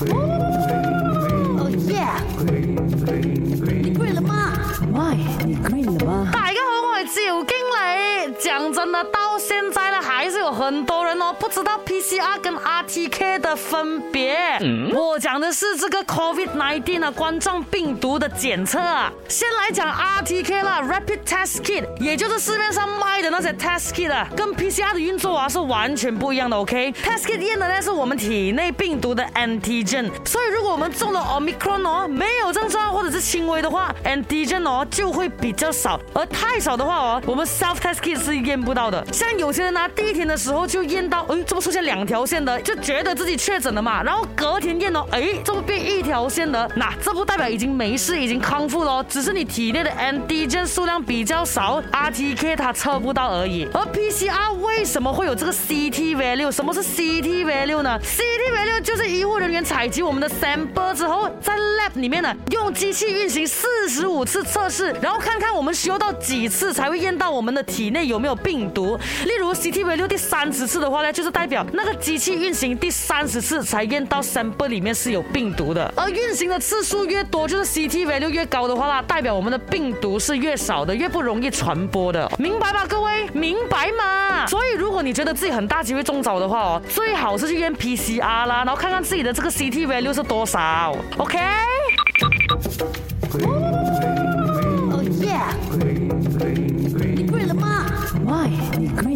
哦耶！你了吗你了吗？大家好，我是赵经理。讲真的，到现在呢，还是。很多人哦不知道 PCR 跟 RTK 的分别，我讲的是这个 COVID nineteen 啊冠状病毒的检测啊。先来讲 RTK 啦 r a p i d test kit，也就是市面上卖的那些 test kit 啊，跟 PCR 的运作啊是完全不一样的，OK？test kit 验的呢是我们体内病毒的 antigen，所以如果我们中了 omicron 哦，没有症状或者是轻微的话，antigen 哦就会比较少，而太少的话哦，我们 self test kit 是验不到的。像有些人拿第一天的。时候就验到，嗯，这不出现两条线的，就觉得自己确诊了嘛。然后隔天验哦，哎，这不变一条线的，那这不代表已经没事，已经康复了，只是你体内的 N D N 数量比较少，R T K 它测不到而已。而 P C R 为什么会有这个 C T value？什么是 C T value 呢？C T value 就是医护人员采集我们的 sample 之后，在 lab 里面呢，用机器运行四十五次测试，然后看看我们修到几次才会验到我们的体内有没有病毒。例如 C T value 第。三十次的话呢，就是代表那个机器运行第三十次才验到 sample 里面是有病毒的。而运行的次数越多，就是 Ct v 值越高的话，啦，代表我们的病毒是越少的，越不容易传播的，明白吧，各位？明白吗？所以如果你觉得自己很大机会中招的话哦，最好是去验 PCR 啦，然后看看自己的这个 Ct v 值是多少。OK。Oh yeah。你跪了吗？Why？